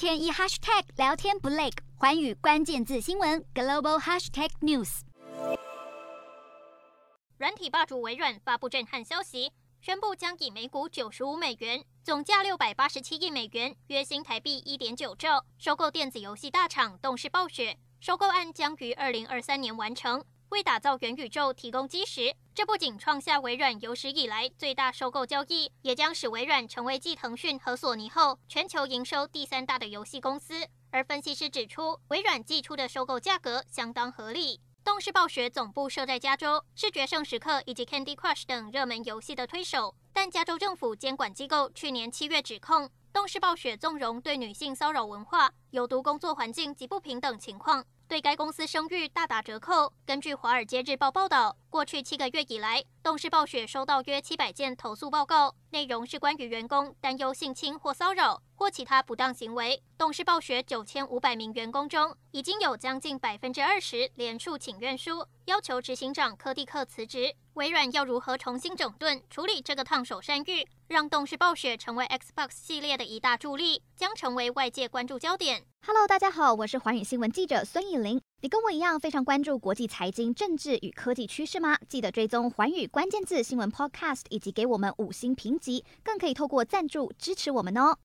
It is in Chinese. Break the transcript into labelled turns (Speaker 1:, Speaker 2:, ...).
Speaker 1: 天一 hashtag 聊天不累，寰宇关键字新闻 global hashtag news。
Speaker 2: 软体霸主微软发布震撼消息，宣布将以每股九十五美元，总价六百八十七亿美元（约新台币一点九兆）收购电子游戏大厂动视暴雪。收购案将于二零二三年完成。为打造元宇宙提供基石，这不仅创下微软有史以来最大收购交易，也将使微软成为继腾讯和索尼后全球营收第三大的游戏公司。而分析师指出，微软寄出的收购价格相当合理。动视暴雪总部设在加州，是《决胜时刻》以及《Candy Crush》等热门游戏的推手，但加州政府监管机构去年七月指控动视暴雪纵容对女性骚扰文化、有毒工作环境及不平等情况。对该公司声誉大打折扣。根据《华尔街日报》报道，过去七个月以来，动视暴雪收到约七百件投诉报告，内容是关于员工担忧性侵或骚扰或其他不当行为。动视暴雪九千五百名员工中，已经有将近百分之二十联署请愿书，要求执行长柯蒂克辞职。微软要如何重新整顿处理这个烫手山芋，让动视暴雪成为 Xbox 系列的一大助力，将成为外界关注焦点。
Speaker 1: Hello，大家好，我是寰宇新闻记者孙艺玲。你跟我一样非常关注国际财经、政治与科技趋势吗？记得追踪寰宇关键字新闻 Podcast，以及给我们五星评级，更可以透过赞助支持我们哦。